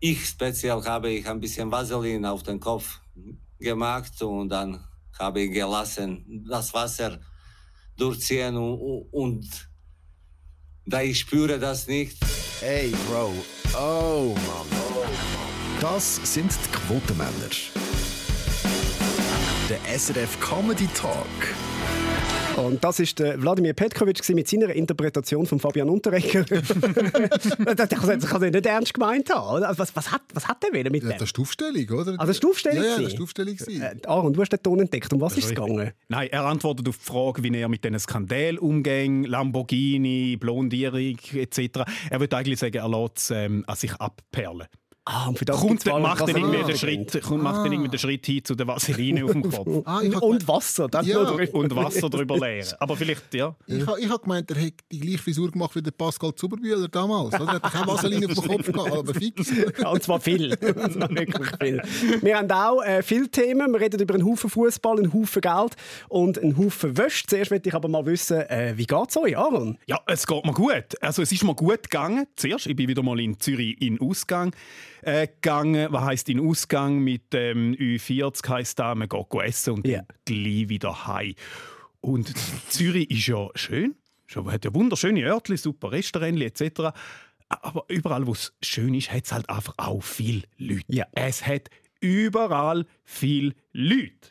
ich speziell habe ich ein bisschen Vaseline auf den Kopf gemacht und dann habe ich gelassen das Wasser durchziehen und, und da ich spüre das nicht. Ey, Bro. Oh, Mann. Das sind die Quotenmänner. Der SRF Comedy Talk. Und das ist der Wladimir Petkovic mit seiner Interpretation von Fabian Unterrecker. das kann er nicht ernst gemeint haben. Oder? Was, was, hat, was hat der mit Ja, dem? das ist die Aufstellung, oder? Also, das ist die Aufstellung Ja, ja, das ist die Aufstellung. gewesen. Äh, Aaron, du hast den Ton entdeckt. Um was ist es gegangen? Nein, er antwortet auf die Frage, wie er mit diesen Skandalen umgeht, Lamborghini, Blondierung etc. Er würde eigentlich sagen, er lässt es ähm, an sich abperlen. Ah, und für das Kommt, mal macht dann irgendwie den. Schritt, kommt, macht dann irgendwie den Schritt hin zu der Vaseline auf dem Kopf. Ah, ich hab Und Wasser. Das Ja. Und Wasser drüber leeren. Aber vielleicht, ja. Ich habe ich hab gemeint, er hätte die gleiche Frisur gemacht wie der Pascal Zuberbühler damals. Er hat keine Vaseline auf dem Kopf gehabt, aber fix. Ja, und zwar viel. Und wirklich viel. Wir haben auch äh, viele Themen. Wir reden über einen Haufen Fußball, einen Haufen Geld und einen Haufen Wäsche. Zuerst möchte ich aber mal wissen, äh, wie geht es euch, Aaron? Ja, es geht mir gut. Also es ist mir gut gegangen. Zuerst, ich bin wieder mal in Zürich in Ausgang äh, gegangen. Was heisst in Ausgang mit ähm, Ü40 heisst da, man geht essen und Ja. dann gleich wieder heim. Und Zürich ist ja schön. Schon hat ja wunderschöne Örtli, super Restaurants etc. Aber überall, wo es schön ist, hat es halt einfach auch viel Leute. Ja. Es hat überall viel Leute.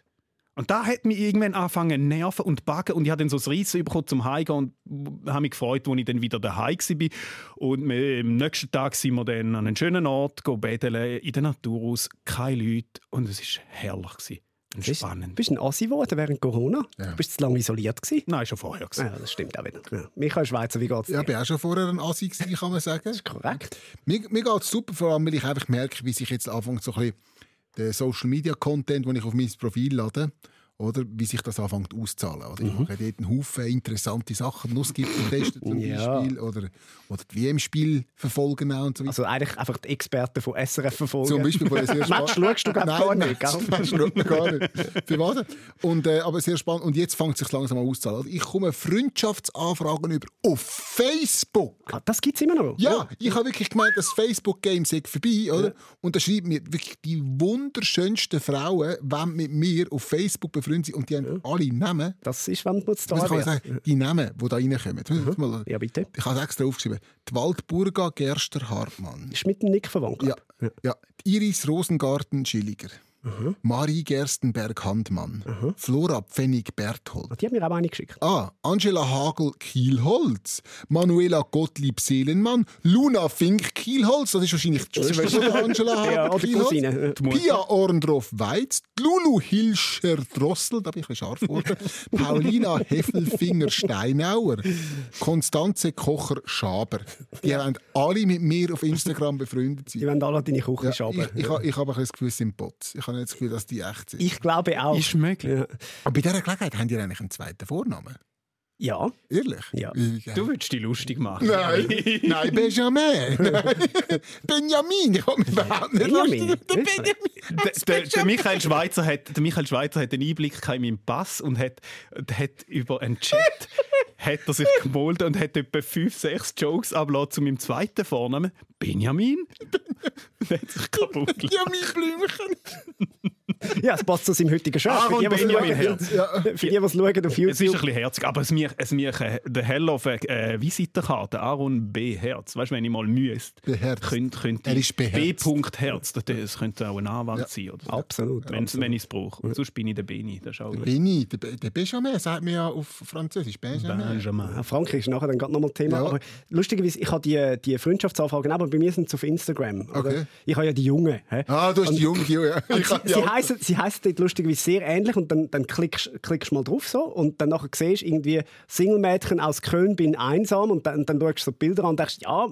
Und da hat mich irgendwann angefangen zu nerven und backen und ich habe dann so das Reissen bekommen zum Heimgehen und habe mich gefreut, als ich dann wieder daheim war. Und am nächsten Tag sind wir dann an einen schönen Ort, go bedeln, in der Natur aus, keine Leute und es war herrlich. Gewesen. Und Bist, spannend. bist du ein Assi geworden während Corona? Ja. Bist du zu lange isoliert gewesen? Nein, schon vorher. Gewesen. Ja, das stimmt auch wieder. Ja. Michael Schweizer, wie geht's dir? Ja, ich war auch schon vorher ein Assi, gewesen, kann man sagen. Korrekt. Mir, mir geht es super, vor allem weil ich einfach merke, wie sich jetzt anfängt, so ein bisschen der Social Media Content, den ich auf mein Profil lade, oder wie sich das anfängt auszahlen. Oder? Ich mache dort einen Haufen interessante Sachen, Nussgipfel testen zum Ja. Beispiel, oder, oder die WM-Spiel verfolgen auch und so weiter. Also eigentlich einfach die Experten von SRF verfolgen. Zum Beispiel von sehr Match schaust du Nein, gar nein, nicht, schaut man gar nicht. Für was? Und, äh, aber sehr spannend. Und jetzt fängt es sich langsam an auszahlen. Also Ich komme Freundschaftsanfragen über auf Facebook. Ah, das gibt es immer noch? Ja, ich habe wirklich gemeint, das Facebook-Game sei vorbei, oder? Und da schreiben mir wirklich die wunderschönsten Frauen, wollen mit mir auf Facebook befreundet sind und die haben alle Namen. Das ist, wenn man es da kann sagen? Die Namen, die da reinkommen. Mal- Ja, bitte. Ich habe es extra aufgeschrieben. Die Waldburga Gerster Hartmann. Ist mit dem Nick verwandt. Ja, ja. Die Iris Rosengarten Schilliger. Marie Gerstenberg Handmann. Flora Pfennig Berthold. ich. Die haben mir auch eine geschickt. Ah, Angela Hagel Kielholz, Manuela Gottlieb Seelenmann, Luna Fink Kielholz, das ist wahrscheinlich die Schwester von Angela Hagel Ja, die. Cousine. Pia Orndorff Weiz, Lulu Hilscher Drossel, da bin ich ein scharf geworden, Paulina Heffelfinger Steinauer, Konstanze Kocher Schaber. Die haben alle mit mir auf Instagram befreundet Die sein. wollen alle deine Küche Ja, schaben. ich, ich, ich habe ein bisschen das Gefühl, es sind Bots. Ich habe nicht das Gefühl, dass die echt sind. Ich glaube auch. Ist möglich. Aber bei dieser Gelegenheit haben die eigentlich einen zweiten Vornamen. ja. Ehrlich? Ja. Du würdest dich lustig machen. Nein, nein, Benjamin. Nein. Benjamin, ich komme überhaupt nicht Benjamin. lustig. Der Benjamin. Der, der, der, Michael Schweizer hat, der Michael Schweizer hat einen Einblick in meinen Pass und hat, und hat über einen Chat hat er sich gemolden und hat etwa fünf, sechs Jokes abgelassen zu meinem zweiten Vornamen. Benjamin? Und hat sich kaputt. Benjamin Blümchen. ja, es passt zu seinem heutigen Shirt. Aaron Für die, was Benjamin schauen- Herz. Für die, was schauen auf Es ist ein YouTube. bisschen herzig, aber es mir, es mir äh, der Hell auf eine äh, Visitenkarte, Aaron B. Herz. Weißt du, wenn ich mal müsste, könnte, könnte Er ist B. beherzt. Herz, das, könnte auch ein Anwalt sein. Oder so. Absolut. Wenn, wenn ich es brauche. Sonst bin ich der Beni. Gut. Benny, der, der Benjamin sagt mir ja auf Französisch. Benjamin. Ja, Frankreich ist nachher dann gerade nochmal Thema. Ja. Aber lustigerweise, ich habe die, die Freundschaftsanfragen, aber bei mir sind sie auf Instagram. Okay. Ich habe ja die Jungen. hä? Ah, du hast die Junge, ja. Ich Sie, sie, ja. heissen, sie heissen dort lustigerweise sehr ähnlich und dann, dann klickst du mal drauf so und dann nachher siehst du irgendwie Single-Mädchen aus Köln bin einsam und dann, dann schaust du so Bilder an und denkst, ja,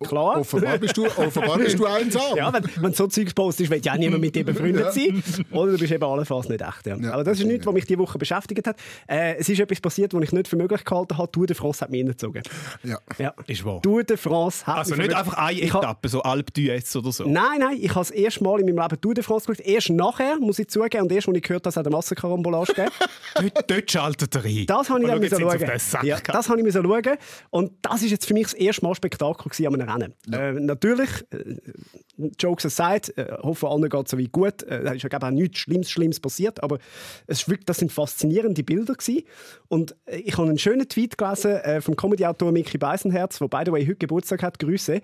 klar. Offenbar bist du, offenbar bist du einsam. Ja, wenn, wenn du so Zeugs postest, will ja niemand mit dir befreundet sein. Oder du bist eben allenfalls nicht echt. Ja. Ja, Aber das ist nichts, was mich diese Woche beschäftigt hat. Äh, es ist etwas passiert, was ich nicht für möglich gehalten habe. Tour de France hat mich reingezogen. Ja. Ja. Ist wahr. Tour de France hat Also nicht einfach eine Etappe, so Alp d'Huez oder so. Nein, nein, ich habe das erste Mal in meinem Leben Tour de France geschaut. Erst nachher, muss ich zugeben. Und erst, als ich gehört habe, dass es eine Massenkarambolage gegeben dort, dort schaltet er ein. Das habe ich dann schauen. Ja, das habe ich müssen schauen. Und das ist jetzt für mich das erste Mal Spektakel gewesen an einem Rennen. Äh, natürlich, äh, Jokes aside, äh, hoffe allen geht es so weit gut. Äh, da ist ja glaube ich, auch nichts Schlimmes, Schlimmes passiert, aber es ist wirklich, das sind faszinierende Bilder gewesen. Und äh, ich habe einen schönen Tweet gelesen äh, vom Comedy-Autor Mickey Beisenherz, der by the way heute Geburtstag hat. Grüße.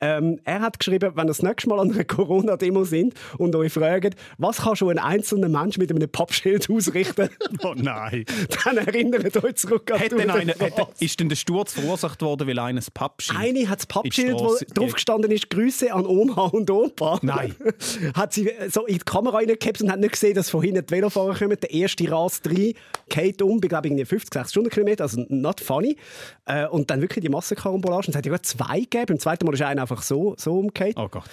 Ähm, er hat geschrieben, wenn ihr das nächste Mal an einer Corona-Demo sind und euch fragt, was kann schon ein einzelner Mensch mit einem Pappschild ausrichten, Oh nein. dann erinnert euch zurück an Hat Tour denn de einer, France. hat, ist denn der Sturz verursacht worden, weil einer ein Pappschild... Eine hat das Pappschild, wo drauf gestanden ist, Grüße an Oma und Opa. Nein. hat sie so in die Kamera reingehabt und hat nicht gesehen, dass von hinten die Velofahrer kommen. Der erste RAS 3 geht um, bei glaube ich 50, 60 Stundenkilometer, also not funny. Äh, und dann wirklich die Massenkarambolage. Und es hat ja zwei gegeben. Beim zweiten Mal ist einer einfach so, so umgekehrt. Oh Gott.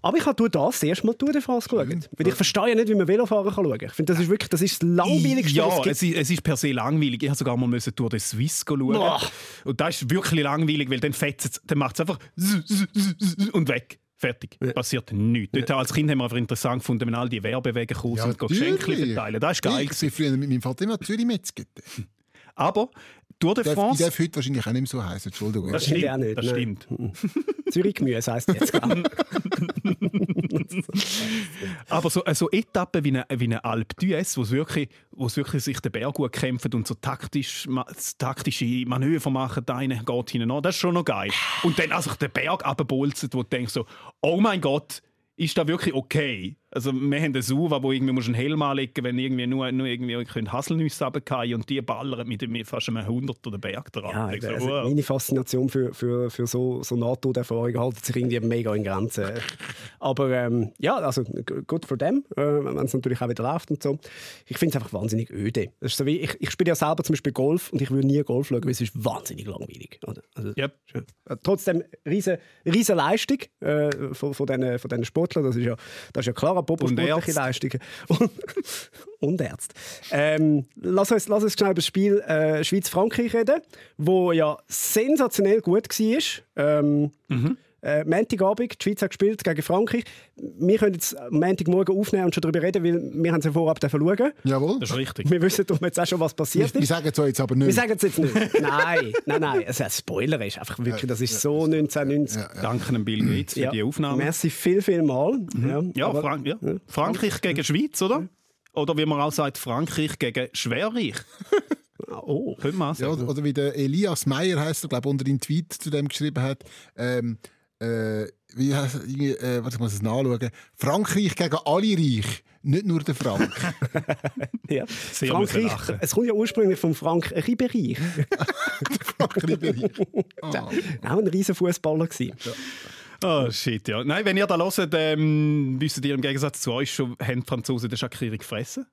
Aber ich habe durch das erste Mal Tour de France geschaut. Weil ich verstehe ja nicht, wie man Velofahren kann schauen kann. Ich finde, das ist wirklich das, ist das langweiligste, Ja, was es gibt. ist, es ist per se langweilig. Ich musste sogar mal müssen durch den Swiss schauen. Boah. Und das ist wirklich langweilig, weil dann fetzt es, dann macht es einfach und weg. Fertig. Passiert nichts. Dort als Kind haben wir einfach interessant gefunden, wenn all die Werbewege kommen Ja, und Geschenke verteilen. Das ist geil. Ich bin früher mit meinem Vater immer Zürich Metzger. Aber Tour de Ich France... darf heute wahrscheinlich auch nicht mehr so heißen. Entschuldigung. Das ich stimmt. auch nicht, das stimmt. Zürich Gemüse heisst jetzt. ich. Aber so, so Etappen wie eine, wie eine Alpe d'Huez, wo es wirklich, wo es wirklich sich den Berg gut kämpfen und so taktisch, ma- taktische Manöver machen, der eine geht hinein, das ist schon noch geil. Und dann also den Berg abbolzen, wo du denkst so, oh mein Gott, ist das wirklich okay? Also wir haben eine Suva, wo irgendwie musst einen Helm anlegen wenn irgendwie nur, nur irgendwie können Haselnüsse runterfallen und die ballern mit, fast einem Hunderter den Berg dran. Ja, also wow. meine Faszination für, für, für so, so Nahtoderfahrungen hält sich irgendwie mega in Grenzen. Aber ähm, ja, also gut für dem, äh, wenn es natürlich auch wieder läuft und so. Ich finde es einfach wahnsinnig öde. Das ist so wie, ich, ich spiele ja selber zum Beispiel Golf und ich würde nie Golf schauen, weil es ist wahnsinnig langweilig. Oder? Also, Yep. Trotzdem riese, riese Leistung äh, von, von diesen von Sportlern. Das ist ja, das ist ja klar, apropos Und sportliche Ärzte. Leistungen. Und, und Ärzte. Ähm, lass, uns, lass uns schnell über das Spiel äh, Schweiz-Frankreich reden, wo ja sensationell gut war. Ähm, äh, Montagabend, die Schweiz hat gespielt gegen Frankreich. Wir können jetzt am Montagmorgen aufnehmen und schon darüber reden, weil wir haben es ja vorab schauen. Jawohl. Das ist richtig. Wir wissen doch jetzt auch schon, was passiert Wir ist. sagen es euch jetzt aber Wir nicht. sagen es jetzt nicht. Nein, nein, nein. Es ist ein Spoiler. Ist einfach wirklich, das ist so 1990. Danke an Bill Gates für die Aufnahme. Merci viel, viel mal. Ja, Ja, aber- Frank ja. Frankreich gegen Schweiz, oder? Oder wie man auch sagt, Frankreich gegen Schwerreich. Oh. Könnte man auch Ja, sagen. oder, oder wie der Elias Meyer heißt, glaube unter den Tweet zu dem geschrieben hat. Ähm, äh, wie heißt Äh, warte, ich muss es nachschauen. Frankreich gegen alle Reich, nicht nur der Frank. Ja. Sehr Frankreich, es kommt ja ursprünglich von Frank Ribéry. Frankreich. Auch ein riesen Fußballer gewesen. Oh shit, ja. Nein, wenn ihr da hört, ähm, wisst ihr im Gegensatz zu euch schon, haben die Franzosen den Schakiri gefressen?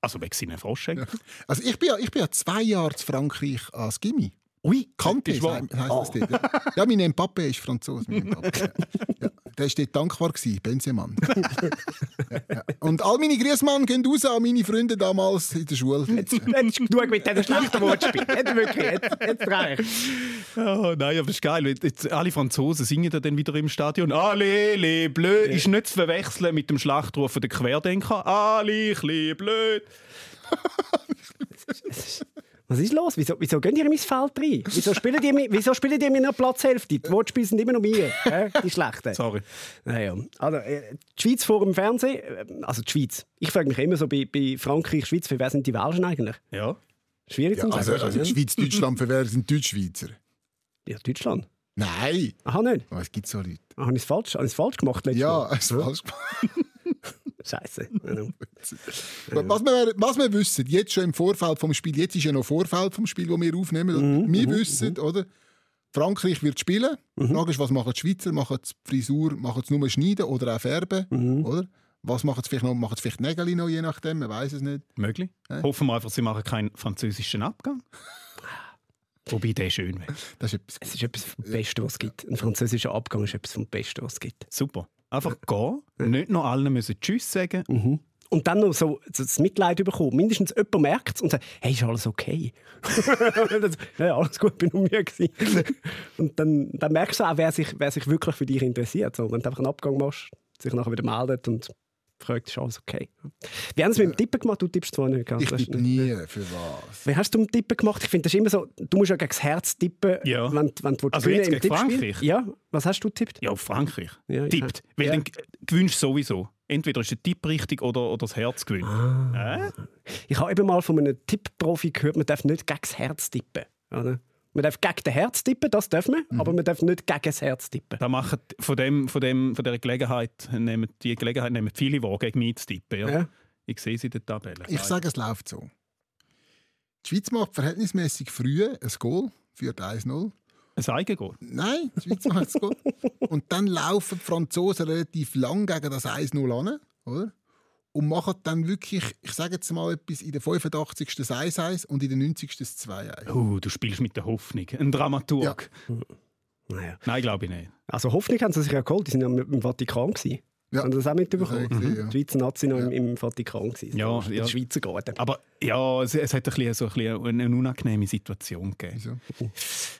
Also wegen seinen Froschschenken. Also ich bin, ja, ich bin ja zwei Jahre zu Frankreich als Gimmi. Ui, Kante Ist wahr? heisst das dort. Ja, ja mein Mbappé ist Franzose. Mein Mbappé. Ja. Der war dort dankbar, gewesen, Benziemann. ja, ja. Und all meine Grüßmann gehen raus an meine Freunde damals in der Schule. jetzt, jetzt ist genug mit diesen schlechten Wortspielen. Jetzt wirklich, jetzt, jetzt reicht Oh, nein, aber das ist geil. Jetzt, alle Franzosen singen da dann wieder im Stadion. Alle, le, blöd. Ist nicht zu verwechseln mit dem Schlachtruf der Querdenker. Alle, le, blöd. Was ist los? Wieso, wieso gehen ihr in mein Feld rein? Wieso spielen die, mi- wieso spielen die in meiner Platzhälfte? Die Wortspiele sind immer noch mir, die schlechten. Sorry. Naja. Also, äh, die Schweiz vor dem Fernsehen, äh, also die Schweiz. Ich frage mich immer so bei, bei Frankreich, Schweiz, für wer sind die Welschen eigentlich? Ja. Schwierig Ja, zu also, sagen. also Schweiz, Deutschland, für wer sind Deutschschweizer? ja, Deutschland. Nein! Aha, nicht. Oh, es gibt so Leute. Ah, Habe ich es falsch, ich's falsch gemacht letztes Ja, es ist falsch gemacht. Scheiße. Genau. Was wir, was wir wissen, jetzt schon im Vorfeld vom Spiel, jetzt ist ja noch Vorfeld vom Spiel, das wir aufnehmen. Mhm, wir wissen, oder? Frankreich wird spielen. Die Frage ist, was machen die Schweizer? Machen sie die Frisur, machen sie nur schneiden oder auch färben? Mhm. Oder? Was machen sie vielleicht noch? Machen sie vielleicht Nägel noch, je nachdem? Man weiß es nicht. Möglich. Hoffen wir einfach, sie machen keinen französischen Abgang. Wobei der schön wäre. Das ist etwas. Es ist etwas vom Besten, was es gibt. Ein französischer Abgang ist etwas vom Besten, was es gibt. Super. Einfach gehen. Nicht noch allen müssen Tschüss sagen. Und dann noch so das Mitleid bekommen. Mindestens jemand merkt es und sagt, hey, ist alles okay? Ja, alles gut, bin nur mir. Und dann, dann merkst du auch, wer sich, wer sich wirklich für dich interessiert. So, wenn du einfach einen Abgang machst, sich nachher wieder meldet und fragt, ist alles okay. Wie haben sie es mit dem Tippen gemacht? Du tippst zwar nicht. gell? Ich tippe nicht- nie. Für was? Wie hast du mit dem Tippen gemacht? Ich finde, das ist immer so, du musst ja gegen das Herz tippen, Ja. wenn, wenn du Also gewinnen jetzt gegen. Frankreich? Ja, was hast du getippt? Ja, auf Frankreich. Ja, Tippt. ja. Weil Ja. dann gewinnst du sowieso. Entweder ist der Tipp richtig oder, oder das Herz gewinnt. Ah. Äh? Ich habe eben mal von einem Tippprofi gehört, man darf nicht gegen das Herz tippen. Oder? Man darf gegen das Herz tippen, das darf man, Mhm. aber man darf nicht gegen das Herz tippen. Da machen von, dem, von, dem, von dieser Gelegenheit nehmen die Gelegenheit nehmen viele wahr, gegen mich zu tippen. Ja. Ja. Ich sehe sie in der Tabelle. Ich sage, es läuft so. Die Schweiz macht verhältnismäßig früh ein Goal, führt 1-0. Ein Eigengoal. Nein, die Schweiz macht das Goal. Und dann laufen die Franzosen relativ lang gegen das 1-0 an, oder? Und machen dann wirklich, ich sage jetzt mal etwas, in der 85. das 1-1 und in der 90. das 2-1. Uh, du spielst mit der Hoffnung. Ein Dramaturg. Naja. Nein, glaube ich nicht. Also Hoffnung haben sie sich ja geholt, die sind ja im Vatikan. Gewesen. Ja. Haben Sie das auch mitbekommen? Das gesehen, ja. Die Schweizer Nazi noch im, im Vatikan. Gewesen. Ja, in ja. der Schweizer Garten. Aber ja, es, es hat ein bisschen, so ein bisschen eine unangenehme Situation gegeben. Wieso?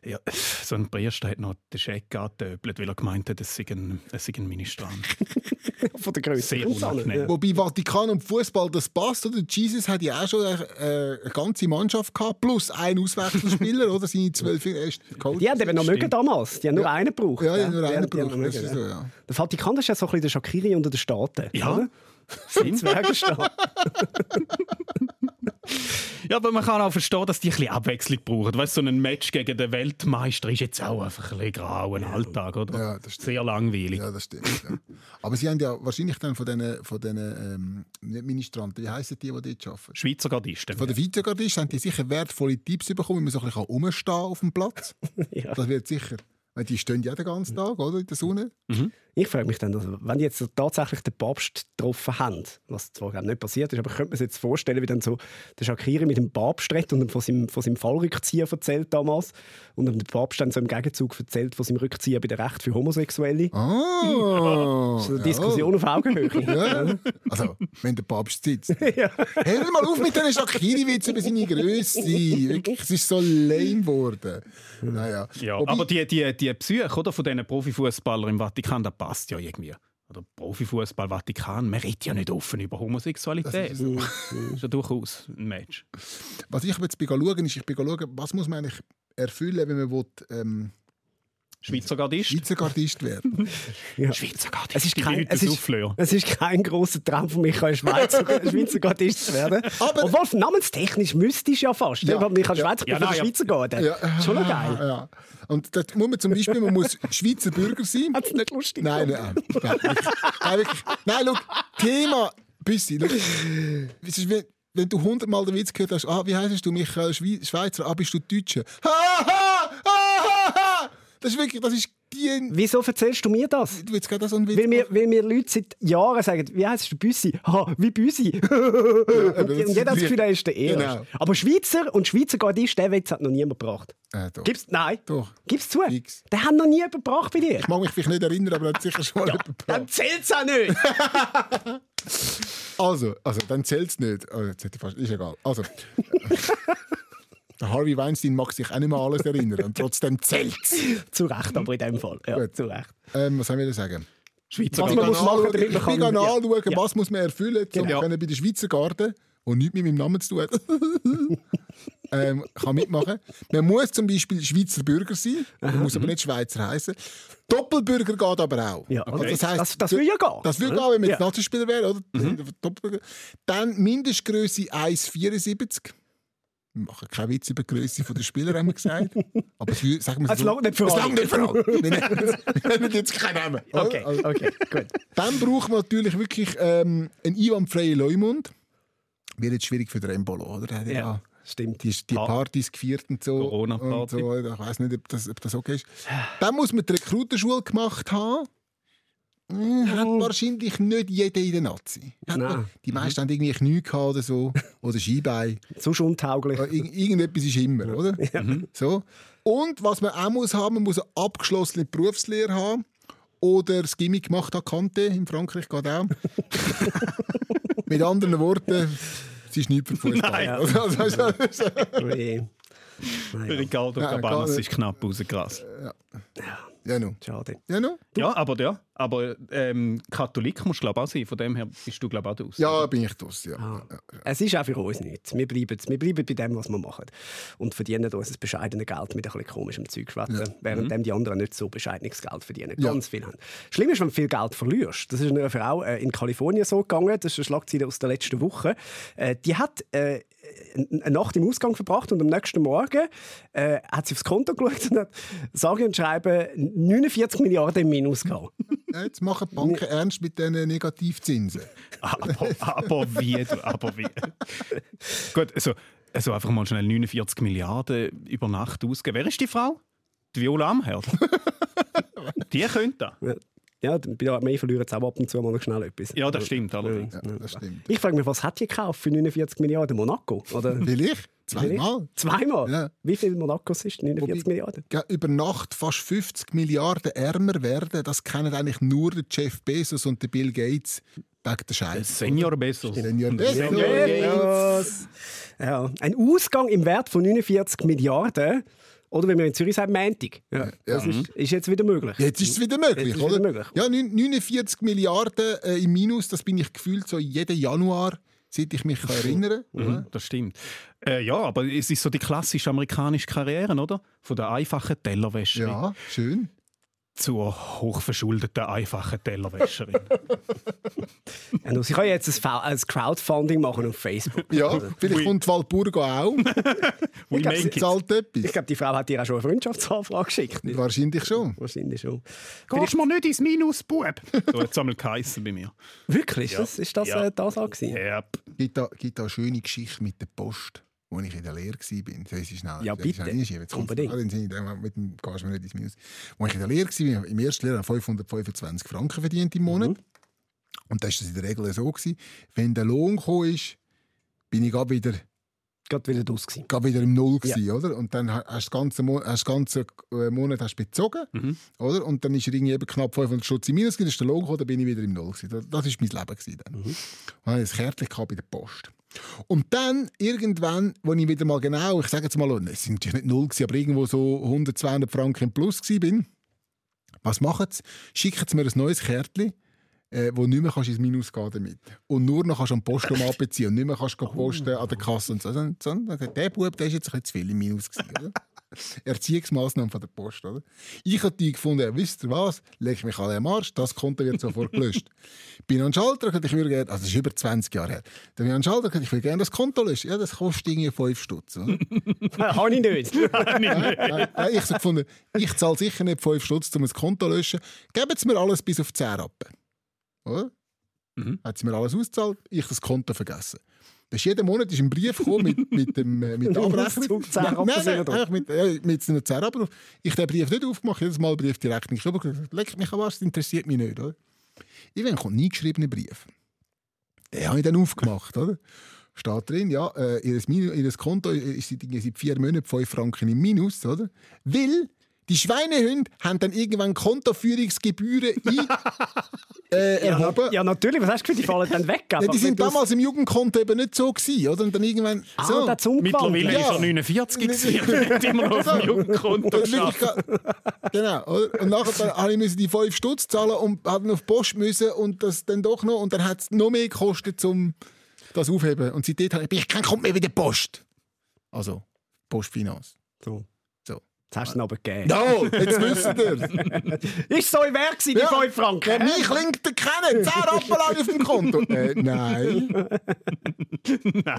Ja, so ein Priester hat noch den Scheck angetöbelt, weil er gemeint hat, es sei ein, es sei ein Ministrant. Von der Größe. Sehr unangenehm. Ja. Wobei Vatikan und Fußball das passt, oder? Jesus hat ja auch schon eine, äh, eine ganze Mannschaft gehabt, plus einen Auswechselspieler, oder? Seine zwölf erst Coach. Die haben eben noch mögen damals. Die haben nur einen gebraucht. Ja, die haben nur einen gebraucht. ja. so, ja. Der Vatikan ist ja so ein bisschen der Shakiri unter den Staaten. Ja. Oder? Ein Zwergenstaat. Ja, aber man kann auch verstehen, dass die ein bisschen Abwechslung brauchen. Weißt, du, so ein Match gegen den Weltmeister ist jetzt auch einfach ein bisschen grau, ein Alltag, oder? Ja, das stimmt. Sehr langweilig. Ja, das stimmt. Ja. Aber sie haben ja wahrscheinlich dann von diesen, von diesen ähm, nicht Ministranten, wie heissen die, die dort arbeiten? Schweizer Gardisten. Von den Vizegardisten haben die sicher wertvolle Tipps bekommen, wie man so ein bisschen rumstehen kann auf dem Platz. Ja. Das wird sicher. Weil die stehen ja den ganzen Tag, oder? In der Sonne. Ich frage mich dann, also, wenn die jetzt tatsächlich den Papst getroffen haben, was zwar nicht passiert ist, aber könnte man sich jetzt vorstellen, wie dann so der Shakiri mit dem Papst redet und dann von seinem, von seinem Fallrückzieher erzählt damals und dann der Papst dann so im Gegenzug erzählt von seinem Rückzieher bei der Recht für Homosexuelle. Ah! So eine Diskussion auf Augenhöhe. Ja. Also, wenn der Papst sitzt. Hör mal auf mit diesen Shakiri-Witz über seine Größe. Wirklich, es ist so lame geworden. Naja. Ja, Wobei- aber die, die, die Psyche oder, von diesen Profifußballern im Vatikan, das passt ja irgendwie. Oder Profifußball Vatikan, man redet ja nicht offen über Homosexualität. Das Das ist ist, ja durchaus ein Match. Was ich jetzt bin schauen, ist, ich bin schauen, was muss man eigentlich erfüllen, wenn man will, ähm, Schweizer Gardist. Schweizer Gardist werden Ja. Schweizer Gardist. Es ist, kein, es, ist, Souffleur. es ist kein grosser Traum von mich, ein Schweizer, Schweizer Gardist zu werden. Aber- Obwohl, namenstechnisch müsste ich ja fast. Ja. Ja. Ich kann Schweizer Ja, ja, nein, Schweizer gehen. Ja. Schon noch geil. Ja. Und das muss man zum Beispiel, man muss Schweizer Bürger sein. Hat es nicht lustig Nein, nein, nein, wirklich. Nein, schau, Thema, ist wie, wenn du hundertmal den Witz gehört hast, ah, wie heißt du, Michael Schwe Schweizer, ah, bist du Deutscher? Ha, ha, ha. Das ist wirklich, das ist die... Wieso erzählst du mir das? Du willst gerade so einen Witz Weil mir, weil mir Leute seit Jahren sagen, wie heißt du Büssi? Ha, wie Büssi. das und jeder hat das Gefühl, er ist der Erste. Genau. Aber Schweizer und Schweizer Gardist, den Witz hat noch niemand gebracht. Äh, doch. Gibt's? Nein. Doch. Gib's zu. Fix. Den hat noch nie jemand gebracht bei dir. Ich mag mich vielleicht nicht erinnern, aber er hat sicher schon mal jemand gebracht. Dann zählt's auch nicht. Also, also dann zählt es nicht. Oh, jetzt hätte ich fast, ist egal. Also. Harvey Weinstein mag sich auch nicht mehr alles erinnern und trotzdem zählt zu Recht, aber in dem Fall. Ja, Gut. zu Recht. ähm, Was haben wir denn sagen? Schweizer Was man muss machen, damit man ich bin kann- anschauen, Ja. was muss man erfüllen, um Genau. können bei der Schweizer Garde, die nichts mit meinem Namen zu tun hat, ähm, kann mitmachen. Man muss zum Beispiel Schweizer Bürger sein, man muss aber nicht Schweizer heißen. Doppelbürger geht aber auch. Ja, Also okay. das, heisst, Das- das will ja gehen. Das will Ja. gehen, wenn man jetzt Ja. Nazi-Spieler wäre. Oder? Doppelbürger. Dann Mindestgröße 1,74. Wir machen keinen Witz über die Größe der Spieler, haben wir gesagt. Aber es, wür- sagen wir Es langt nicht für Es alle. langt nicht für alle. Wir nennen jetzt- wir keinen Namen. Okay, Also, okay, gut. dann braucht man natürlich wirklich ähm, einen einwandfreien Leumund. Wird jetzt schwierig für den Embolo, oder? Der ja. Ja, stimmt. Die, die Pa- Partys gefeiert und so. Corona-Party. So. Ich weiß nicht, ob das, ob das okay ist. Dann muss man die Rekrutenschule gemacht haben. Hat wahrscheinlich nicht jeder in der Nazi. Nein. Die meisten haben irgendwie Knie gehabt oder so. Oder Skibein. Sonst untauglich. Ir irgendetwas ist immer, oder? So. Und was man auch muss haben, man muss eine abgeschlossene Berufslehre haben. Oder das Gimmick gemacht hat, Kante. In Frankreich geht auch. Mit anderen Worten, es ist nichts für Fußball. Nein. Also, also, also, Ui. Ricardo Ja, Cabanas ist knapp rausgerassen. Ja, no. Schade. Ja, no. Ja, aber ja. Aber ähm, Katholik musst du glaube auch sein. Von dem her bist du glaube auch aus. Ja, bin ich das, ja. Ah. ja. ja. Es ist auch für uns nichts. Wir bleiben, wir bleiben bei dem, was wir machen. Und verdienen uns das bescheidene Geld mit ein bisschen komischem Zeug schwätzen, während die anderen nicht so bescheidenes Geld verdienen. Ja. Ganz viel haben. Schlimm ist, wenn du viel Geld verlierst. Das ist einer Frau äh, in Kalifornien so gegangen. Das ist eine Schlagzeile aus der letzten Woche. Äh, die hat äh, eine Nacht im Ausgang verbracht und am nächsten Morgen äh, hat sie aufs Konto geschaut und hat sage und schreibe 49 Milliarden im Minus gehabt. Ja, Jetzt machen die Banken ernst mit diesen Negativzinsen. Aber, aber wie? du- Aber wie? Gut, also, also einfach mal schnell 49 Milliarden über Nacht ausgeben. Wer ist die Frau? Die Viola Amherd. die könnte das. Ja, bei der Armee verlieren sie auch ab und zu mal noch schnell etwas. Ja, das stimmt allerdings. Ja, das stimmt. Ich frage mich, was hat die gekauft für 49 Milliarden Monaco? Oder? Vielleicht? Zweimal? Zweimal? Ja. Wie viel Monacos ist 49 Milliarden? Ja, über Nacht fast 50 Milliarden ärmer werden, das kennen eigentlich nur der Jeff Bezos und der Bill Gates wegen der Scheiße. Senior Bezos. Senior Bezos. Yes. Ja. Ein Ausgang im Wert von 49 Milliarden. Oder wie man in Zürich sagt, Montag. Ja, das ist, ist jetzt wieder möglich. Jetzt ist es wieder möglich, oder? wieder möglich. Ja, neun- 49 Milliarden äh, im Minus, das bin ich gefühlt so jeden Januar, seit ich mich kann erinnern kann. Mhm, das stimmt. Äh, ja, aber es ist so die klassische amerikanische Karriere, oder? Von der einfachen Tellerwäscherin Ja, schön. Zur hochverschuldeten einfachen Tellerwäscherin. Ja, sie kann jetzt ein, ein Crowdfunding machen auf Facebook. Ja, Also, vielleicht Ui. kommt Walpurga auch, We glaub, sie make it. zahlt Ich etwas. glaube, die Frau hat dir auch schon eine Freundschaftsanfrage geschickt. Wahrscheinlich schon. Wahrscheinlich schon. Gehst mir nicht ins Minus, Bub? So hat es einmal geheissen bei mir. Wirklich? Das, ist das Ja. äh, das auch gewesen? Ja. Gibt da, gibt da eine schöne Geschichte mit der Post, wo ich in der Lehre war. Ich sie schnell, Ja, bitte. schnell? Jetzt Unbedingt. Mit dem gehst du mir nicht ins Minus. Wo ich in der Lehre war, im ersten Lehrjahr 525 Franken verdient im Monat. Mhm. Und da war das in der Regel so, gewesen, wenn der Lohn gekommen ist, bin ich wieder, Gerade wieder draus gewesen. gerade wieder im Null Ja. gewesen, oder? Und dann hast du das ganze, Mo hast das ganze äh, Monat hast bezogen, Mhm. oder? Und dann ist er irgendwie eben knapp 500 Stutz im Minus, gewesen, dann ist der Lohn gekommen, dann bin ich wieder im Null gewesen. Das, das ist mein Leben gewesen dann. Und dann hatte ich ein Kärtchen bei der Post. Und dann irgendwann, wo ich wieder mal genau, ich sage jetzt mal, es sind natürlich nicht null aber irgendwo so 100, 200 Franken im Plus bin, was machen sie? Schicken sie mir ein neues Kärtchen, äh, wo nicht mehr kannst ins Minus gehen damit. Und nur noch kannst du am Postomat beziehen und nicht mehr kannst du posten an der Kasse und so. Dann- dann- dann- Der Bub, der ist jetzt ein bisschen zu viel im Minus gewesen? Erziehungsmaßnahmen von der Post, oder? Ich habe die gefunden, ja, wisst ihr was? Leg mich an den Arsch, das Konto wird sofort gelöscht. bin an den Schalter, gesagt, ich würde gerne, also das ist über 20 Jahre her, dann bin ich an den Schalter, gesagt, ich will gerne das Konto löschen. Ja, das kostet irgendwie 5 Stutz. Habe ich nicht. Nein, nein, ich so gefunden, ich zahle sicher nicht 5 Stutz, um ein Konto zu löschen. Geben Sie mir alles bis auf 10 Rappen. Oder? Mhm. Hat sie mir alles ausgezahlt, ich das Konto vergessen. Das ist jeden Monat ist ein Brief gekommen mit, mit, dem, äh, mit Abrechnung. zu 10 Nein, nein, nein, mit, äh, mit einer 10 Rappen drauf. Ich habe den Brief nicht aufgemacht, jedes Mal Brief die Rechnung schon gesagt, leck mich an was, das interessiert mich nicht. Oder? Irgendwann kommt ein eingeschriebener Brief. Den habe ich dann aufgemacht. Oder? Steht drin, ja, äh, ihr, Konto ist seit, seit vier Monaten 5 Franken im Minus. Oder? Weil die Schweinehunde haben dann irgendwann Kontoführungsgebühren ein, äh, Ja, erhoben. ja, natürlich. Was hast du gefühlt? Die fallen dann weg. Ja, einfach, die sind damals im Jugendkonto eben nicht so gewesen, oder? Und dann irgendwann Ah, so. zum Mittlerweile Ja. ist er 49 gewesen immer noch auf dem Jugendkonto genau. Oder? Und nachher dann habe ich müssen die 5 Stutz zahlen und habe auf die Post müssen und das dann doch noch. Und dann hat es noch mehr gekostet, um das aufheben. Und seitdem habe ich, bin ich kein kommt mehr bei der Post. Also, Postfinanz. So. Jetzt hast du ihn aber gegeben. No, jetzt wisst ihr. Ist so im Wert gewesen, die Ja. 5 Franken? Ja, mich linkt ihr kennen. 10 Rappen auf dem Konto. Äh, nein. Hey,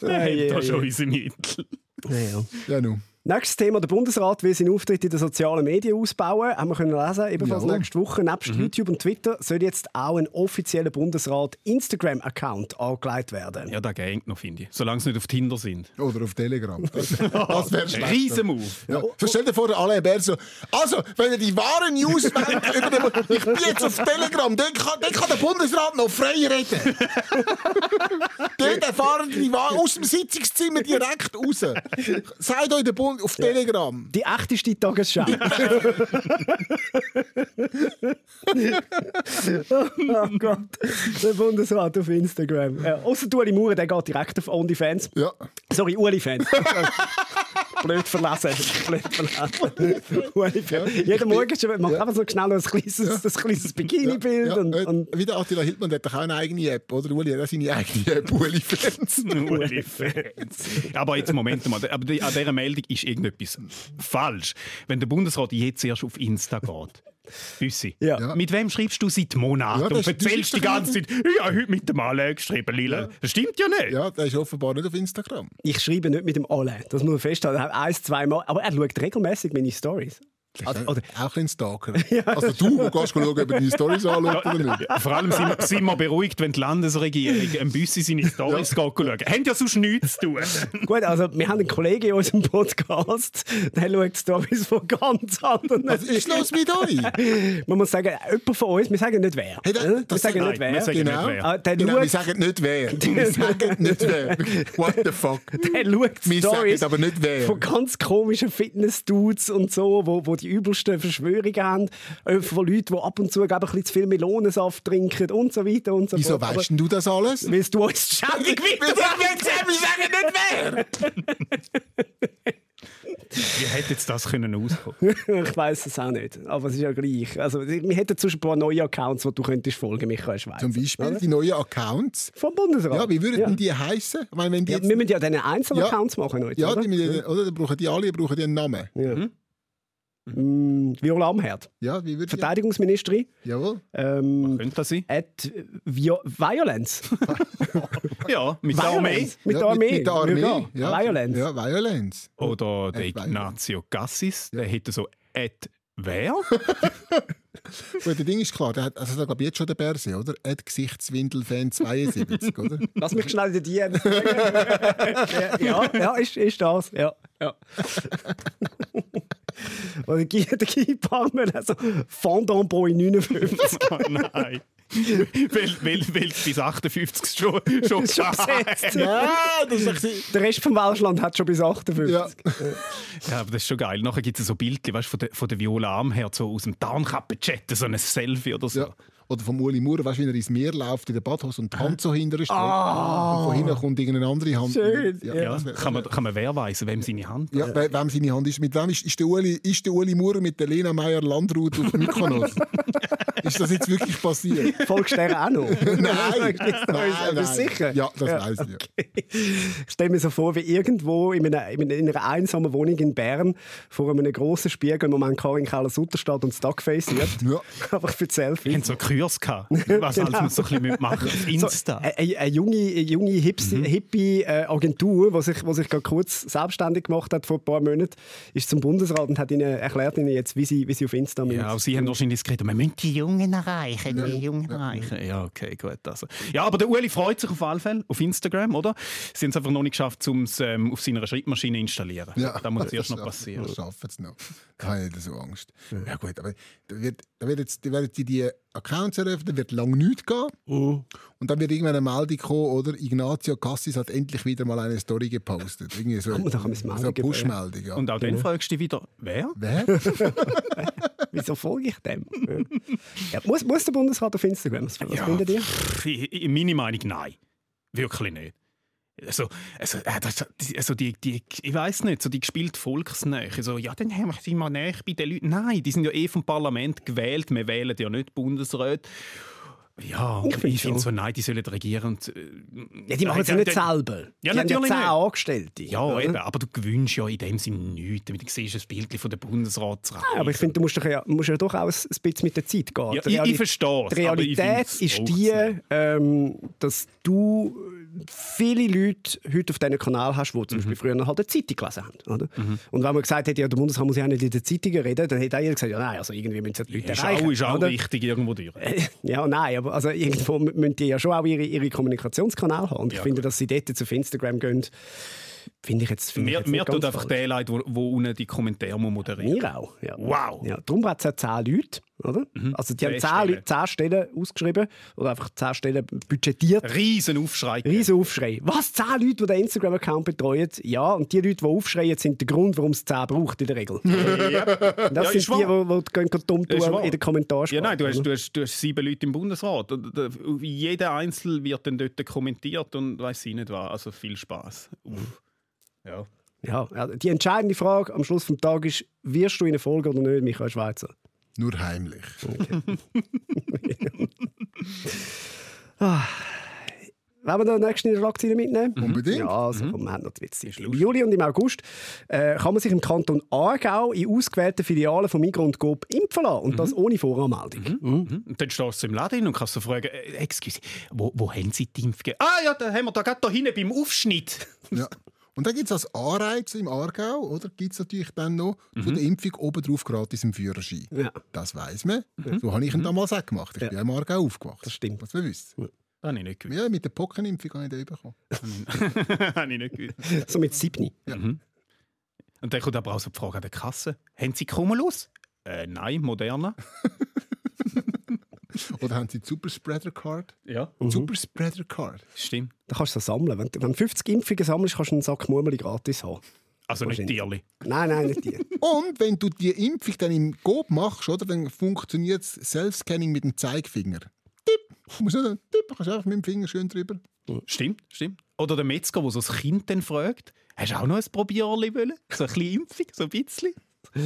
Da hey, schon hey. unsere Mittel. Ja, ja. Ja, nun. Nächstes Thema: Der Bundesrat will seinen Auftritt in den sozialen Medien ausbauen. Haben wir können lesen. Ebenfalls Jawohl. nächste Woche. Nebst YouTube und Twitter soll jetzt auch ein offizieller Bundesrat-Instagram-Account angelegt werden. Ja, da geht noch, finde ich. Solange sie nicht auf Tinder sind. Oder auf Telegram. Das, das wäre schlecht. Riesenmove. Ja. Stell dir vor, der Alain Bär so, also, wenn ihr die wahren News wollt, über den, ich bin jetzt auf Telegram, dann kann, dann kann der Bundesrat noch frei reden. Dort erfahren die Wahrheit aus dem Sitzungszimmer direkt raus. Seid euch der Bund auf Telegram. Die echteste Tagesschau. oh Gott. Der Bundesrat auf Instagram. Äh, Außer Ueli Maurer, der geht direkt auf OnlyFans. Ja. Sorry, Uli-Fans. blöd verlesen. Blöd verlesen. Ueli, Jeden Morgen schon- macht einfach so schnell ein kleines, ein kleines Bikini-Bild. Ja, und, und wie der Attila Hildmann der hat doch auch eine eigene App, oder? Uli hat auch seine eigene App, Uli Fans. Uli-Fans. Aber jetzt, Moment mal, aber die- an dieser Meldung ist irgendetwas falsch. Wenn der Bundesrat jetzt erst auf Insta geht. Büssi, Ja. Ja. mit wem schreibst du seit Monaten Ja, und erzählst die ganze Zeit, ich habe heute mit dem Alain geschrieben, Lila. Das stimmt ja nicht. Ja, der ist offenbar nicht auf Instagram. ich schreibe nicht mit dem Alle. Das muss man festhalten. Eins, zweimal. Aber er schaut regelmäßig meine Stories. Also, oder, Auch ein Stalker. also du, du gehst schauen, ob er deine Storys anschaut oder nicht. Ja, Vor allem sind wir, sind wir beruhigt, wenn die Landesregierung ein Büssi seine Stories ja. schauen. Haben ja sonst nichts zu tun. gut, also wir haben einen Kollegen in unserem Podcast, der schaut Stories von ganz anderen. Was ist los mit euch? Man muss sagen, jemand von uns, wir sagen nicht wer. Hey, da- wir das- sagen Nein, nicht wer. wir sagen Genau. nicht wer. Ah, Genau, wir schaut, sagen nicht wer. Wir sagen nicht wer. What the fuck? der schaut Wir Stories sagen aber nicht wer. von ganz komischen Fitness-Dudes und so, wo, wo die übelsten Verschwörungen haben. Äh, Von Leuten, die ab und zu ein bisschen zu viel Melonensaft trinken und so weiter und so Wieso fort. weißt denn du das alles? Willst du uns ständig Wir sagen nicht wer! Wie hätte jetzt das können auskommen Ich weiß es auch nicht, aber es ist ja gleich. Also, wir hätten zum Beispiel ein paar neue Accounts, die du könntest folgen, Michael Schweizer. Zum Beispiel Oder? die neuen Accounts. Vom Bundesrat. Ja, wie würden ja. die heißen? Ich meine, wenn die Ja, jetzt, wir müssen ja diese einzelnen Ja. Accounts machen heute, ja, oder? die, oder? Dann brauchen die alle brauchen die einen Namen. Ja. Mm, Viola Amherd, Ja, wie würden die? Verteidigungsministerin. Jawohl. Ähm, Könnte das sein? at Vio Violence. Ja, mit der Armee. Violence. Mit der Armee. Mit, der Armee. Ja. Violence. Ja, Violence. Oder der Äh, Violence. Ignazio Cassis, der hätte so «Et wer?» Gut, der Ding ist klar, der hat, also da glaube jetzt schon der Berse, oder? Ed Gesichtswindel-Fan 72, oder? Lass mich schnell den DM ja, ja, ist, ist das. Ja, ja. Oder Guy Parmen, also Fondant Boy 59. Oh nein. weil, weil, weil bis 58 schon, schon, Schon besetzt. ja, das ist Der Rest vom Welschland hat schon bis 58. ja. Ja, aber das ist schon geil. Nachher gibt es so Bildchen weißt, von, der, von der Viola Amherd, so aus dem Tarnkappen-Chat, so ein Selfie oder so. ja. Oder vom Uli Maurer, weißt du, wie er ins Meer läuft in der Badhose und die Hand so hinter ist. Und von hinten kommt irgendeine andere Hand. Schön, Ja, Ja, das wär- kann, man, kann man wer weiss, wem seine Hand Ja, we- wem seine Hand ist. Mit wem ist, ist, der, Uli, ist der Uli Maurer mit der Lena Meyer-Landrut auf Mykonos? ist das jetzt wirklich passiert? Folgst du auch noch? Nein, nein, Bist nein. du sicher? Ja, das weiss ich. Ja. Ich stelle mir so vor, wie irgendwo in einer, in einer- in einer einsamen Wohnung in Bern vor einem grossen Spiegel, wo man Karin Keller-Sutter steht und das Duckface sieht. Ja. Einfach für die Selfie. So Kurs gehabt, was Genau. alles so ein bisschen machen auf Insta. Eine, eine, eine junge, eine junge Hips, Mhm. hippie äh, Agentur, die sich, die sich gerade kurz selbstständig gemacht hat vor ein paar Monaten, ist zum Bundesrat und hat ihnen erklärt ihnen jetzt, wie sie, wie sie auf Insta müssen. Ja, auch sie haben wahrscheinlich geredet, wir müssen die Jungen erreichen, die Jungen erreichen. Ja, okay, gut. Also. Ja, aber der Ueli freut sich auf alle Fälle auf Instagram, oder? Sie haben es einfach noch nicht geschafft, um es ähm, auf seiner Schreibmaschine zu installieren. da muss zuerst noch das passieren. Das schaffen sie noch. Nicht so Angst. Ja gut, aber da, wird, da, wird jetzt, da werden sie die Accounts eröffnen, wird lang nichts gehen. Oh. Und dann wird irgendwann eine Meldung kommen, oder? Ignazio Cassis hat endlich wieder mal eine Story gepostet. Irgendwie so, bisschen so eine Push-Meldung. Ja. Und auch dann fragst du dich wieder, wer? Wer? Wieso folge ich dem? ja, muss, muss der Bundesrat auf Instagram? Was, was Ja. findet ihr? Meine Meinung, nein. Wirklich nicht. Also, also, äh, das, also die, die, ich weiß nicht, so die gespielte Volksnähe. So, ja, dann haben wir sie mal näher bei den Leuten. Nein, die sind ja eh vom Parlament gewählt. Wir wählen ja nicht Bundesrat. Ja, Ich ich, find finde so, nein, die sollen regieren. Und, äh, Ja, die machen es ja nicht selber. Ja, die haben natürlich ja zehn. Angestellte. Ja, oder? eben, aber du gewünscht ja in dem Sinne nichts. Wenn du siehst, ein Bild von der Bundesratsreihe. Ja, aber ich finde, du musst, doch ja, musst ja doch auch ein, bisschen mit der Zeit gehen. Ja, Die ich- ich verstehe es, Die Realität ist die, ähm, dass du viele Leute heute auf diesem Kanal hast, die zum Mhm. Beispiel früher noch halt eine Zeitung gelesen haben. Oder? Und wenn man gesagt hätte, ja, der Bundesrat muss ja auch nicht in den Zeitungen reden, dann hätte auch jeder gesagt, ja, nein, also irgendwie müssen die Leute ist erreichen. auch, ist auch oder? wichtig irgendwo durch. Ja, nein, aber also irgendwo müssen die ja schon auch ihre, ihre Kommunikationskanäle haben. Und ich Ja, finde, dass sie dort jetzt auf Instagram gehen, finde ich jetzt, ich Mir, jetzt mir tut einfach der leid, wo, wo unten die Kommentare moderieren Mir auch. Ja. Wow. Ja, darum hat es ja 10 Leute. Oder? Also die haben Zehn 10, Stellen. Leute- 10 Stellen ausgeschrieben oder einfach 10 Stellen budgetiert. Riesen Aufschrei. Riesen Aufschrei. Was? 10 Leute, die den Instagram-Account betreuen? Ja, und die Leute, die aufschreien, sind der Grund, warum es 10 braucht in der Regel. Und das Ja, sind die, die, wahr. die, die dumm Ist tun in den Kommentaren. Ja, nein, du hast, du, hast, du hast sieben Leute im Bundesrat. Und, äh, Jeder Einzel wird dann dort kommentiert und weiß ich nicht was. Also viel Spaß. Ja. Ja, ja, die entscheidende Frage am Schluss des Tages ist, wirst du in eine Folge oder nicht, Michael Schweizer? Nur heimlich. Wollen wir den nächsten Schlagzeilen mitnehmen? Unbedingt. Ja, also, komm, wir haben noch die Witze. Im Juli und im August äh, kann man sich im Kanton Aargau in ausgewählten Filialen von Migros und Coop impfen lassen. Und das ohne Voranmeldung. Mhm. Mhm. Und dann stehst du im Laden und kannst du fragen, äh, excuse, wo, wo haben Sie die Impfung? Ah ja, da haben wir da gerade da hinten beim Aufschnitt. Ja. Und dann gibt es als Anreiz im Aargau, oder? Gibt es natürlich dann noch von der Impfung obendrauf gratis im Führerschein. Ja. Das weiß man. So habe ich ihn damals auch gemacht. Ich bin ja im Aargau aufgewachsen. Das stimmt. Was wir wissen. Das habe ich nicht gewusst. Ja, mit der Pockenimpfung habe ich den bekommen. habe ich nicht gewusst. So mit Siebni. Und dann kommt aber auch so die Frage an der Kasse. Haben Sie Cumulus? Äh, nein, Moderna. Oder haben sie die Super Spreader Card? Ja, Super Spreader Card. stimmt. Da kannst du so sammeln. Wenn, du- wenn du 50 Impfungen sammelst, kannst du einen Sack Murmeli gratis haben. Also nicht. Tierli. Nein, nein, nicht die. Und wenn du die Impfung dann im Gob machst, oder, dann funktioniert das Self-Scanning mit dem Zeigefinger. Tipp. Du musst nicht tipp, kannst einfach mit dem Finger schön drüber. Stimmt, stimmt. Oder der Metzger, der so das Kind dann fragt, hast du auch noch ein Probierli wollen? So ein bisschen Impfung, so ein bisschen?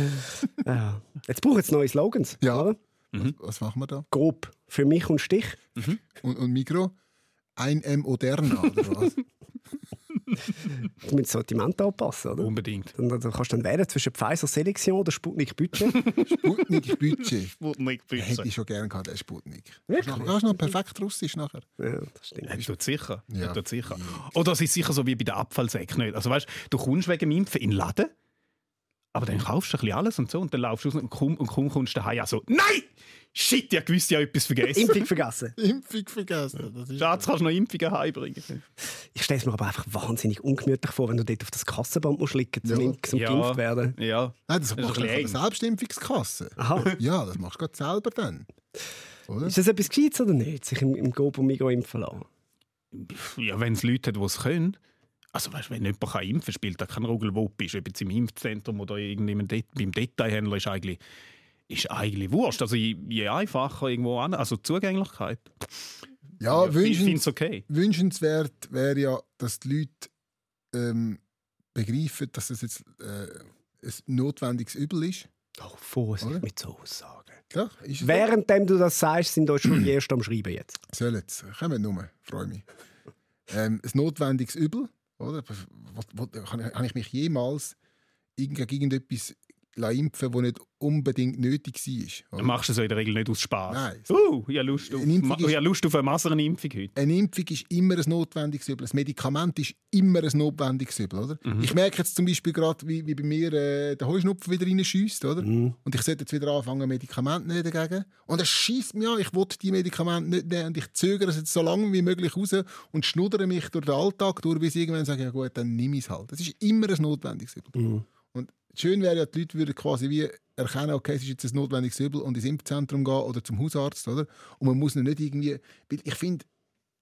Ja. Jetzt brauchen jetzt neue Slogans. Ja. Oder? Was, was machen wir da? Grob. Für mich und Stich. Und, und Mikro? Ein M Moderna, oder was? Du musst das Sortiment anpassen, oder? Unbedingt. Dann, dann kannst du dann wählen zwischen Pfizer Selektion oder Sputnik Budget. Sputnik Budget. Sputnik Hätte ich schon gerne gehabt, der Sputnik. Wirklich? Du hast noch perfekt Russisch nachher. ja, das stimmt. Ja, tut sicher. Ja. Ja. Tut sicher. Oder es ist sicher so wie bei den Abfallsäcken nicht. Also weißt, du kommst wegen dem Impfen in den Laden, aber dann kaufst du ein bisschen alles und so und dann laufst du raus und kaum, und kaum kommst du daheim. Also, nein! Shit, ich gewusst, ich habe etwas vergessen. Impfung vergessen. Impfung vergessen. Das ist Schatz, kannst du noch Impfungen heimbringen? Ich stelle es mir aber einfach wahnsinnig ungemütlich vor, wenn du dort auf das Kassenband musst liegen zum, Ja. Impf- zum geimpft werden. Ja. Nein, das ist macht ein man von der bisschen eng. Selbstimpfungskasse. Aha. Ja, das machst du gerade selber dann. Oder? Ist das etwas Gescheites oder nicht, sich im, im Gob und Migros impfen lassen? Ja, wenn es Leute hat, die es können. Also weißt, wenn jemand kann impfen kann, spielt da kein Rugelwupp ist, ob jetzt im Impfzentrum oder irgendjemand Det beim Detailhändler ist eigentlich, ist eigentlich wurscht. Also je, je einfacher irgendwo an, also die Zugänglichkeit. Ja, ich finde wünschens, es okay. wünschenswert wäre ja, dass die Leute ähm, begreifen, dass das jetzt äh, ein notwendiges Übel ist. Oh, Vorsicht Oder? mit so Aussagen. Ja, ist es Währenddem du das sagst, sind euch schon die Ersten am Schreiben jetzt. Sollen es. Kommen nur, freue mich. Ähm, ein notwendiges Übel, oder? Habe ich- mich jemals gegen irgendetwas impfen das nicht unbedingt nötig war? Du oder? machst es ja in der Regel nicht aus Spaß. Nein. Uh, ich habe Lust auf, Eine Impfung Ma- ist- ich habe Lust auf eine Masernimpfung heute. Eine Impfung ist immer ein notwendiges Übel. Ein Medikament ist immer ein notwendiges Übel. Oder? Mhm. Ich merke jetzt zum Beispiel gerade, wie, wie bei mir äh, der Heuschnupfen wieder reinschießt. Oder? Mhm. Und ich sollte jetzt wieder anfangen, Medikamente nehmen dagegen. Und es schießt mir an, ich will die Medikamente nicht nehmen. Und ich zögere es jetzt so lange wie möglich raus und schnuddere mich durch den Alltag durch, bis ich irgendwann sage, ja gut, dann nimm ich es halt. Das ist immer ein notwendiges Übel. Mhm. Schön wäre ja, die Leute würden quasi wie erkennen, okay, es ist jetzt ein notwendiges Übel und ins Impfzentrum gehen oder zum Hausarzt, oder? Und man muss nicht irgendwie, weil ich finde,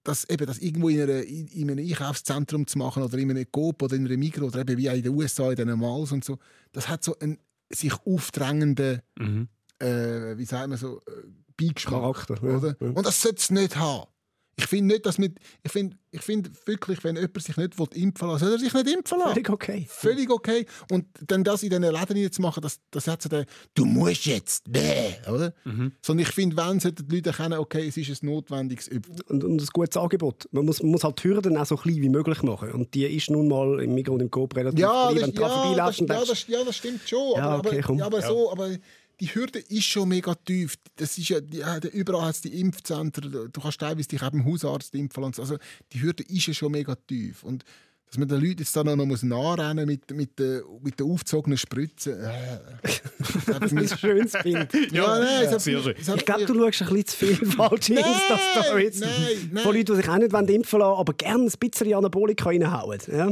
dass eben das irgendwo in, einer, in, in einem Einkaufszentrum zu machen oder in einem Coop oder in einer Mikro oder eben wie auch in den USA, in den Malls und so, das hat so einen sich aufdrängenden, Mhm. äh, wie sagt man so, äh, Beigeschmack, Charakter, ja. oder? Ja. Und das sollte es nicht haben. Ich finde nicht, dass mit, ich finde, ich finde wirklich, wenn jemand sich nicht impfen lassen, soll er sich nicht impfen lassen. Völlig okay. Völlig okay. Und dann das in diesen Läden zu machen, das, das hat so den, du musst jetzt, bäh, oder? Sondern ich finde, wenn sollten die Leute erkennen, okay, es ist ein notwendiges Übel. Und, und ein gutes Angebot. Man muss, man muss halt die Hürden auch so klein wie möglich machen. Und die ist nun mal im Migros und im Coop relativ Ja, klein. Wenn du ja, das, vorbeiläufst ja, das, ja, das stimmt schon. Ja, aber, okay, aber, komm. ja, aber Ja. so, aber die Hürde ist schon mega tief. Das ist ja, ja überall hat es die Impfzentren. Du kannst teilweise dich eben im Hausarzt impfen lassen. Also die Hürde ist ja schon mega tief. Und dass man den Leuten jetzt dann auch noch muss nachrennen mit, mit, der, mit der aufgezogenen Spritze. Äh, das mich- ein schönes Bild. ja, nein, es hat für sehr schön. Ich glaube, du schaust ein bisschen zu viel falsche Nein, Insta-Stories. nein, nein. Von Leuten, die sich auch nicht impfen lassen aber gerne ein bisschen Anabolika reinhauen. Ja.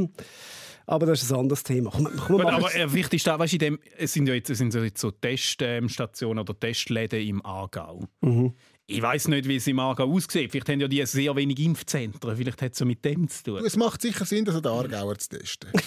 Aber das ist ein anderes Thema. Komm, komm, Gut, aber äh, wichtig ist, da, weißt, in dem, es sind ja jetzt, es sind so, jetzt so Teststationen oder Testläden im Aargau. Mhm. Ich weiß nicht, wie es im Aargau aussieht. Vielleicht haben ja die sehr wenig Impfzentren. Vielleicht hat es so mit dem zu tun. Es macht sicher Sinn, das an den Aargauer zu testen.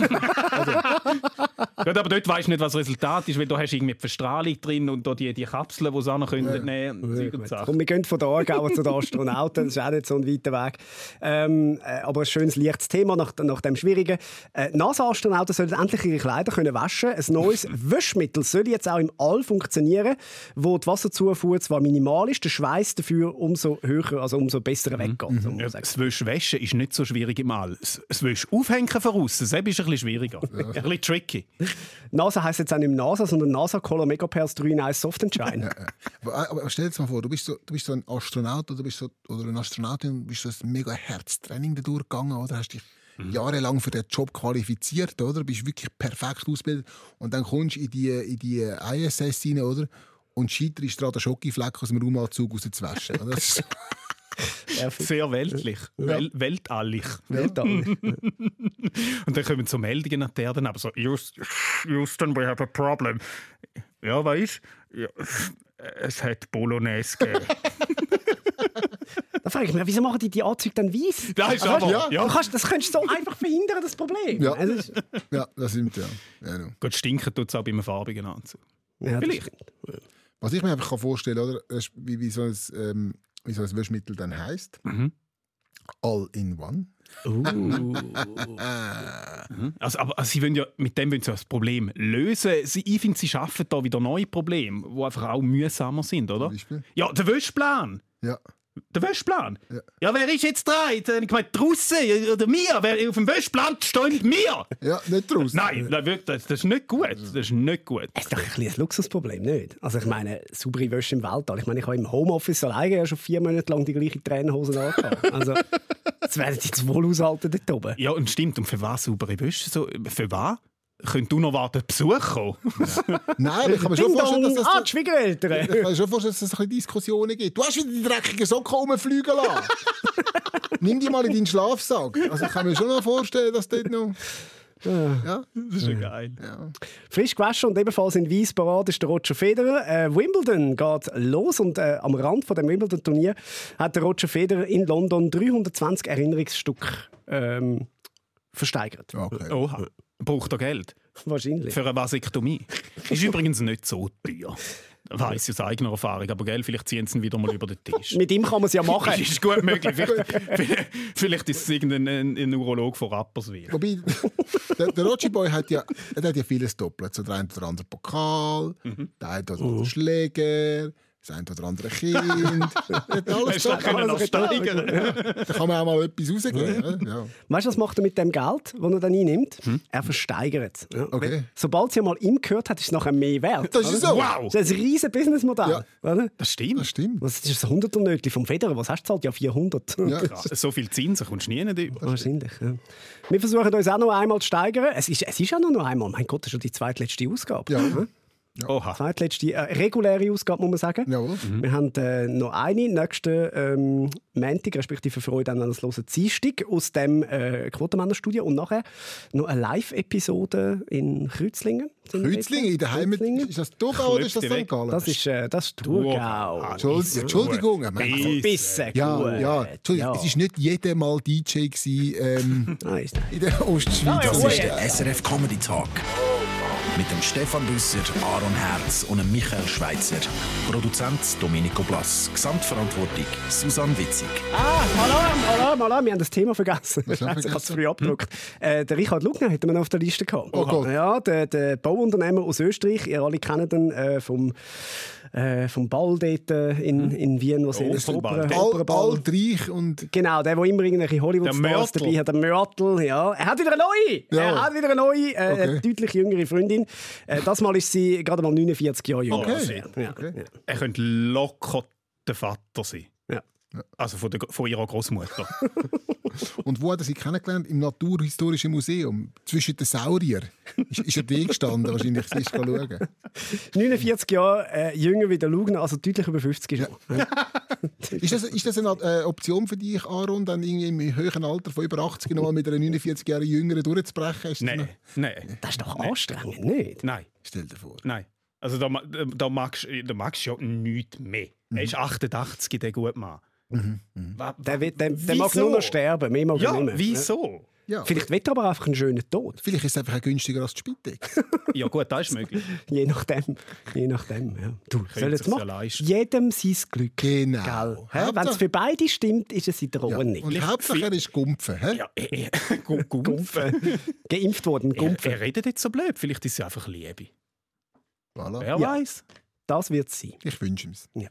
Gut, aber dort weißt du nicht, was das Resultat ist, weil da hast du irgendwie die Verstrahlung drin und da die, die Kapseln, die sie auch noch können nehmen können. Und Sachen. Komm, wir gehen von der Aargauer zu den Astronauten, das ist auch nicht so ein weiter Weg. Ähm, äh, aber ein schönes, leichtes Thema nach, nach dem Schwierigen. Äh, NASA-Astronauten sollen endlich ihre Kleider können waschen Ein neues Wäschmittel soll jetzt auch im All funktionieren, wo die Wasserzufuhr zwar minimal ist, der Schweiß dafür umso höher, also umso besser weggeht. so Ja, sagen. das Wäsch waschen ist nicht so schwierig im All. Das das Wäsch aufhängen von außen, das ist ein bisschen schwieriger. Ein bisschen tricky. NASA heisst jetzt auch nicht NASA, sondern NASA Color Megapairs 3 Nice Soft and Shine. aber, aber stell dir mal vor, du bist so, du bist so ein Astronaut oder, bist so, oder eine Astronautin, du bist so ein mega Herztraining durchgegangen, oder? Hast dich jahrelang für den Job qualifiziert, oder? Bist wirklich perfekt ausgebildet und dann kommst du in die, in die ISS rein, oder? Und scheiterst daran, den Schokofleck aus dem Raumanzug rauszuwaschen. Das ist- Sehr weltlich. Wel weltallig. Weltall. Und dann kommen so Meldungen nach der Erde, aber so, "Houston, we have a problem. Ja, weißt ja, es hat Bolognese gegeben. Da frage ich mich, wieso machen die die Anzüge dann weiß? Das ist Also, aber- du, ja. du kannst, das könntest du so einfach verhindern, das Problem. Ja. Also, das ist- ja, das stimmt, ja. ja. Gut, stinken tut es auch bei einem farbigen Anzug. ja, das Vielleicht. Was ich mir einfach vorstellen kann, das ist, wie, wie, so ein, ähm, wie so ein Wäschmittel dann heisst. Mhm. All in one. Also, aber also, sie wollen ja, mit dem wollen sie ja das Problem lösen. Sie, ich finde, sie schaffen da wieder neue Probleme, die einfach auch mühsamer sind, oder? Zum Beispiel? Ja, der Wäschplan. Ja. Der Wäschplan? Ja. Ja. wer ist jetzt dran? Jetzt habe ich gemeint, draussen oder mir? Wer auf dem Wäschplan steht mir? Ja, nicht draus. Nein, nein, wirklich, das, das ist nicht gut. Das ist nicht gut. Das ist doch ein, ein Luxusproblem, nicht? Also ich meine, saubere Wäsche im Weltall. Ich meine, ich habe im Homeoffice alleine ja schon vier Monate lang die gleiche Trainerhose angehabt. Also, das werden sie jetzt wohl aushalten dort oben. Ja, und stimmt. Und für was saubere Wäsche? So, für was? Könnt du noch warten, Besuch kommen? Nein, aber ich kann mir schon vorstellen, dass das... ah, die Schwiegereltern. Ich kann mir schon vorstellen, dass es ein bisschen Diskussionen gibt. Du hast wieder die dreckigen Socken rumfliegen lassen. Nimm die mal in deinen Schlafsack. Also ich kann mir schon noch vorstellen, dass dort noch... Ja, Das ist ja geil. ja. Frisch gewaschen und ebenfalls in Weiss parat ist der Roger Federer. Äh, Wimbledon geht los und äh, am Rand von dem Wimbledon-Turnier hat der Roger Federer in London 320 Erinnerungsstücke ähm, versteigert. Okay. Oha. Braucht er Geld? Wahrscheinlich. Für eine Vasektomie. Ist übrigens nicht so teuer. Weiss aus eigener Erfahrung. Aber gell, vielleicht ziehen sie ihn wieder mal über den Tisch. Mit ihm kann man es ja machen. Das ist gut möglich. Vielleicht, vielleicht ist es irgendein ein, ein Urolog von Rapperswil. Wobei, der, der Roger Boy hat ja, er hat ja vieles doppelt. So der eine oder andere Pokal, der eine oder andere Schläger, das eine oder andere Kind. Alles noch steigern? Da kann man auch mal etwas rausgeben. Ja. Weißt du, was macht er mit dem Geld, das er dann einnimmt? Er versteigert es. Ja. Okay. Sobald sie mal ihm gehört hat, ist es nachher mehr wert. Das ist so. Wow! Das ist ein riesiges Businessmodell. Ja. Das stimmt. Das stimmt. Was ist das 100er Nötchen vom Federer? Was hast du zahlt? Ja, 400. Ja. Krass. So viel Zinsen kommst du nie nicht über. Wahrscheinlich. Ja. Wir versuchen uns auch noch einmal zu steigern. Es ist, es ist ja nur noch einmal. Mein Gott, das ist schon die zweitletzte Ausgabe. Ja. Oha. Zweitletzte äh, reguläre Ausgabe, muss man sagen. Jawohl. Wir haben äh, noch eine nächsten ähm, Montag, respektive Freude an das hören Dienstag aus dem äh, Quotenmännerstudio und nachher noch eine Live-Episode in Kreuzlingen. Kreuzlingen in der Heimat. Ist das Thurgau oder ist das St. Gallen? Das ist, äh, das ist Thurgau. Entschuldigung, Entschuldigung. mein Gott. Bisschen Ja, ja, Entschuldigung, es war nicht jeder Mal DJ gewesen, ähm, Nein, nein. in der Ostschweiz. ja, Das oh ist ja. der SRF Comedy Talk. Mit dem Stefan Büsser, Aaron Herz und dem Michael Schweitzer. Produzent Domenico Blass. Gesamtverantwortung Susanne Witzig. Ah, Alarm, Alarm, Alarm. Wir haben das Thema vergessen. Was Ich habe es früh abgedruckt. Äh, der Richard Lugner hätten wir noch auf der Liste gehabt. Oh Gott. Ja, der, der Bauunternehmer aus Österreich. Ihr alle kennt ihn äh, vom, äh, vom Ball dort äh, in, in Wien, wo sie Oh, Ball. Oper- Operball... altreich und Genau, der, der immer irgendwelche Hollywood-Stars dabei hat. Der Mörtel, ja. Er hat wieder eine neue! Ja. Er hat wieder eine neue, äh, Okay. eine deutlich jüngere Freundin. Äh, das Mal ist sie gerade mal 49 Jahre jünger. Okay. er. Ja. Okay. Ja. Er könnte locker der Vater sein. Also von, der, von ihrer Großmutter. Und wo hat er sie kennengelernt? Im Naturhistorischen Museum. Zwischen den Saurier. Ist, ist er da gestanden, wahrscheinlich. Sie ist schauen. 49 Jahre äh, jünger wie der Lugner, also deutlich über 50 ist. Ja. Ist das, ist das eine äh, Option für dich, Aaron, dann irgendwie im höheren Alter von über 80 nochmal mit einer 49 Jahre Jüngeren durchzubrechen? Nein, nein, Das ist doch anstrengend, nicht? nein, Stell dir vor. nein. Also da, da, magst, da magst du ja nichts mehr. Mhm. Er ist 88, der gute Mann. Wa- Der, will- der, der mag nur noch sterben, mehr mag er Ja, nicht mehr. wieso? Ja, Vielleicht will er aber einfach einen schönen Tod. vielleicht ist es einfach günstiger als die Spitex. Ja gut, das ist möglich. Je nachdem. Je nachdem ja. Du, soll jetzt sich's ja jedem sein Glück. Genau. Wenn es für beide stimmt, ist es in der Ja. Ordnung. Und Hauptsache er ist Gumpfen. Ja, äh, äh, gu- Gumpfen. Geimpft worden, Er, Gumpfen. er redet jetzt so blöd. Vielleicht ist es einfach Liebe. Voilà. Wer Ja. weiß? Das wird es sein. Ich wünsche ihm Ja.